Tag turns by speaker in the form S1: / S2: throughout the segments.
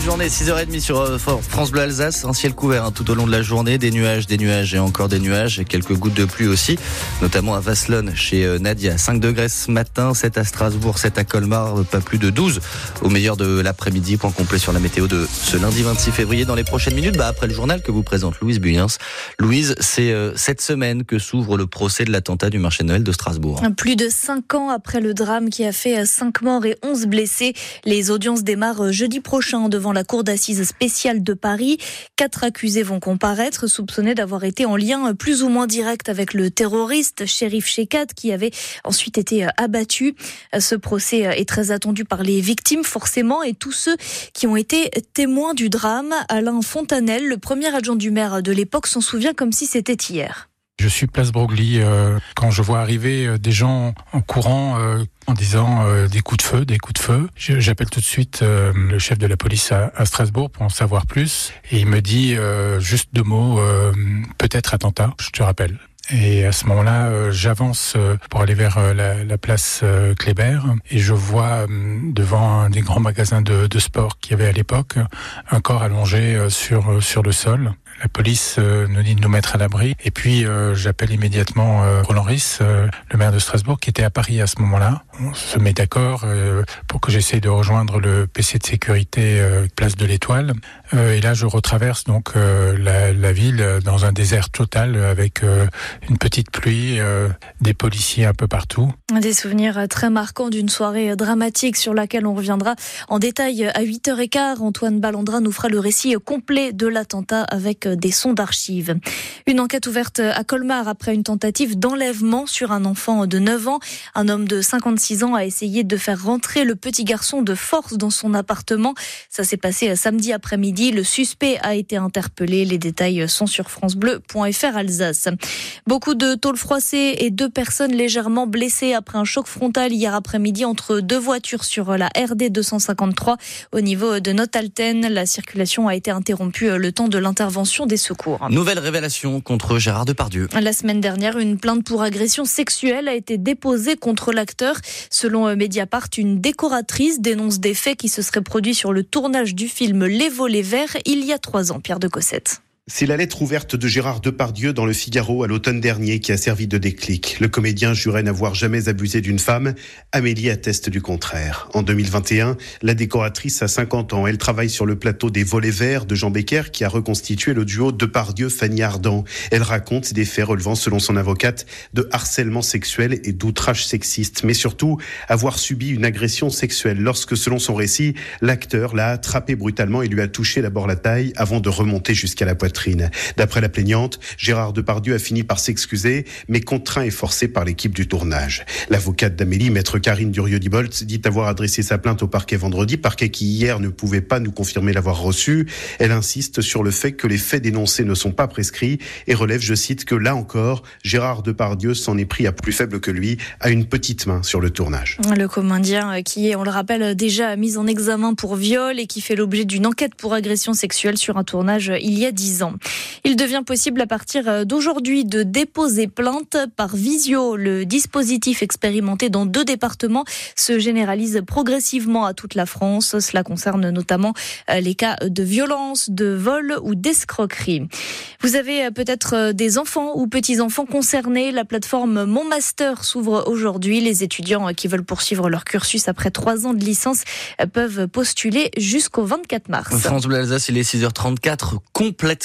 S1: journée, 6h30 sur euh, France Bleu Alsace, un ciel couvert hein, tout au long de la journée, des nuages, des nuages et encore des nuages et quelques gouttes de pluie aussi, notamment à Vasselonne chez euh, Nadia. 5 degrés ce matin, 7 à Strasbourg, 7 à Colmar, euh, pas plus de 12 au meilleur de l'après-midi. Point complet sur la météo de ce lundi 26 février dans les prochaines minutes, bah, après le journal que vous présente Louise Buyens. Louise, c'est cette semaine que s'ouvre le procès de l'attentat du marché Noël de Strasbourg.
S2: Plus de 5 ans après le drame qui a fait 5 morts et 11 blessés, les audiences démarrent jeudi prochain devant la cour d'assises spéciale de Paris. Quatre accusés vont comparaître, soupçonnés d'avoir été en lien plus ou moins direct avec le terroriste Shérif Shekat, qui avait ensuite été abattu. Ce procès est très attendu par les victimes, forcément, et tous ceux qui ont été témoins du drame. Alain Fontanel, le premier adjoint du maire de l'époque, s'en souvient comme si c'était hier.
S3: Je suis place Broglie. Euh, quand je vois arriver euh, des gens en courant euh, en disant des coups de feu, des coups de feu, j'appelle tout de suite le chef de la police à, Strasbourg pour en savoir plus. Et il me dit juste deux mots, peut-être attentat, je te rappelle. Et à ce moment-là, j'avance pour aller vers la, place Kléber et je vois devant un des grands magasins de, de sport qu'il y avait à l'époque un corps allongé sur sur le sol. La police euh, nous dit de nous mettre à l'abri. Et puis euh, j'appelle immédiatement euh, Roland Ries, le maire de Strasbourg, qui était à Paris à ce moment-là. On se met d'accord pour que j'essaye de rejoindre le PC de sécurité place de l'Étoile. et là, je retraverse donc la, la, ville dans un désert total avec une petite pluie, des policiers un peu partout.
S2: Des souvenirs très marquants d'une soirée dramatique sur laquelle on reviendra en détail à 8h15. Antoine Ballandra nous fera le récit complet de l'attentat avec des sons d'archives. Une enquête ouverte à Colmar après une tentative d'enlèvement sur un enfant de 9 ans. Un homme de 56 ans a essayé de faire rentrer le petit garçon de force dans son appartement. Ça s'est passé samedi après-midi. Le suspect a été interpellé. Les détails sont sur francebleu.fr Alsace. Beaucoup de tôles froissées et deux personnes légèrement blessées après un choc frontal hier après-midi entre deux voitures sur la RD 253 au niveau de Notalten. La circulation a été interrompue le temps de l'intervention des secours.
S1: Nouvelle révélation contre Gérard Depardieu.
S2: La semaine dernière, une plainte pour agression sexuelle a été déposée contre l'acteur. Selon Mediapart, une décoratrice dénonce des faits qui se seraient produits sur le tournage du film Les volets verts il y a trois ans. Pierre de Cossette.
S4: C'est la lettre ouverte de Gérard Depardieu dans le Figaro à l'automne dernier qui a servi de déclic. Le comédien jurait n'avoir jamais abusé d'une femme. Amélie atteste du contraire. En 2021, la décoratrice a 50 ans. Elle travaille sur le plateau des Volets Verts de Jean Becker qui a reconstitué le duo Depardieu-Fanny Ardant. Elle raconte des faits relevant, selon son avocate, de harcèlement sexuel et d'outrage sexiste, mais surtout avoir subi une agression sexuelle lorsque, selon son récit, l'acteur l'a attrapé brutalement et lui a touché d'abord la taille avant de remonter jusqu'à la poitrine. D'après la plaignante, Gérard Depardieu a fini par s'excuser, mais contraint et forcé par l'équipe du tournage. L'avocate d'Amélie, maître Karine Durieux-Dibolt, dit avoir adressé sa plainte au parquet vendredi, parquet qui hier ne pouvait pas nous confirmer l'avoir reçu. Elle insiste sur le fait que les faits dénoncés ne sont pas prescrits et relève, je cite, que là encore, Gérard Depardieu s'en est pris à plus faible que lui, à une petite main sur le tournage.
S2: Le comédien qui est, on le rappelle, déjà mis en examen pour viol et qui fait l'objet d'une enquête pour agression sexuelle sur un tournage il y a dix ans. Il devient possible à partir d'aujourd'hui de déposer plainte par visio. Le dispositif expérimenté dans deux départements se généralise progressivement à toute la France. Cela concerne notamment euh, les cas de violence, de vol ou d'escroquerie. Vous avez euh, peut-être euh, des enfants ou petits-enfants concernés. La plateforme Mon Master s'ouvre aujourd'hui. Les étudiants qui veulent poursuivre leur cursus après trois ans de licence peuvent postuler jusqu'au 24 mars.
S1: France Bleu Alsace, il est 6h34,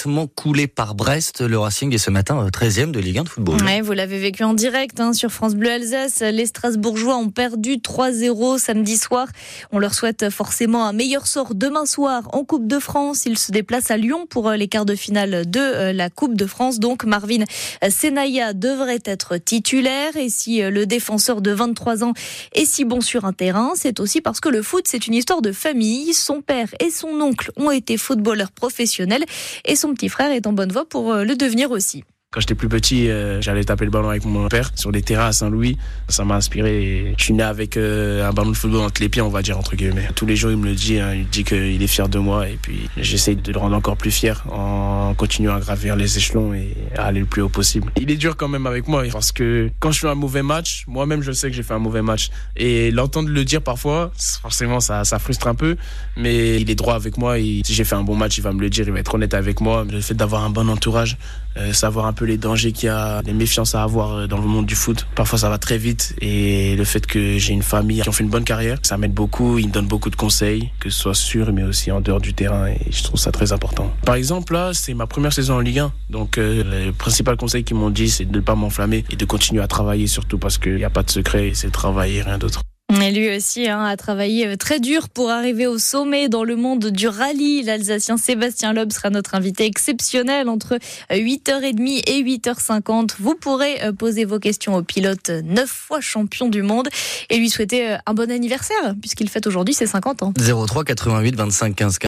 S1: complètement coulé par Brest. Le Racing est ce matin 13e de Ligue 1 de football.
S2: vous l'avez vécu en direct hein, sur France Bleu Alsace. Les Strasbourgeois ont perdu 3-0 samedi soir. On leur souhaite forcément un meilleur sort demain soir en Coupe de France. Ils se déplacent à Lyon pour euh, les quarts de finale de euh, la Coupe de France. Donc Marvin Senaya devrait être titulaire. Et si euh, le défenseur de 23 ans est si bon sur un terrain, c'est aussi parce que le foot, c'est une histoire de famille. Son père et son oncle ont été footballeurs professionnels et son petit frère est en bonne voie pour euh, le devenir aussi.
S5: Quand j'étais plus petit, euh, j'allais taper le ballon avec mon père sur les terrains à Saint-Louis. Ça m'a inspiré. je suis né avec euh, un ballon de football entre les pieds, on va dire, entre guillemets. Tous les jours, il me le dit. Hein, il dit qu'il est fier de moi. Et puis, j'essaie de le rendre encore plus fier en continuant à gravir les échelons et à aller le plus haut possible. Il est dur quand même avec moi parce que quand je fais un mauvais match, moi-même, je sais que j'ai fait un mauvais match. Et l'entendre le dire parfois, forcément, ça, ça frustre un peu. Mais il est droit avec moi. Si j'ai fait un bon match, il va me le dire. Il va être honnête avec moi. Le fait d'avoir un bon entourage, euh, savoir un peu les dangers qu'il y a, les méfiances à avoir euh, dans le monde du foot. Parfois, ça va très vite et le fait que j'ai une famille qui ont fait une bonne carrière, ça m'aide beaucoup. Ils me donnent beaucoup de conseils, que ce soit sûr, mais aussi en dehors du terrain et je trouve ça très important. Par exemple, là, c'est ma première saison en Ligue 1. Donc, euh, le principal conseil qu'ils m'ont dit, c'est de ne pas m'enflammer et de continuer à travailler surtout parce qu'il n'y a pas de secret, c'est travailler, rien d'autre.
S2: Et lui aussi hein, a travaillé euh, très dur pour arriver au sommet dans le monde du rallye. L'Alsacien Sébastien Loeb sera notre invité exceptionnel entre 8h30 et 8h50. Vous pourrez euh, poser vos questions au pilote neuf fois champion du monde et lui souhaiter euh, un bon anniversaire puisqu'il fête aujourd'hui ses 50 ans.
S1: 03 88 25 15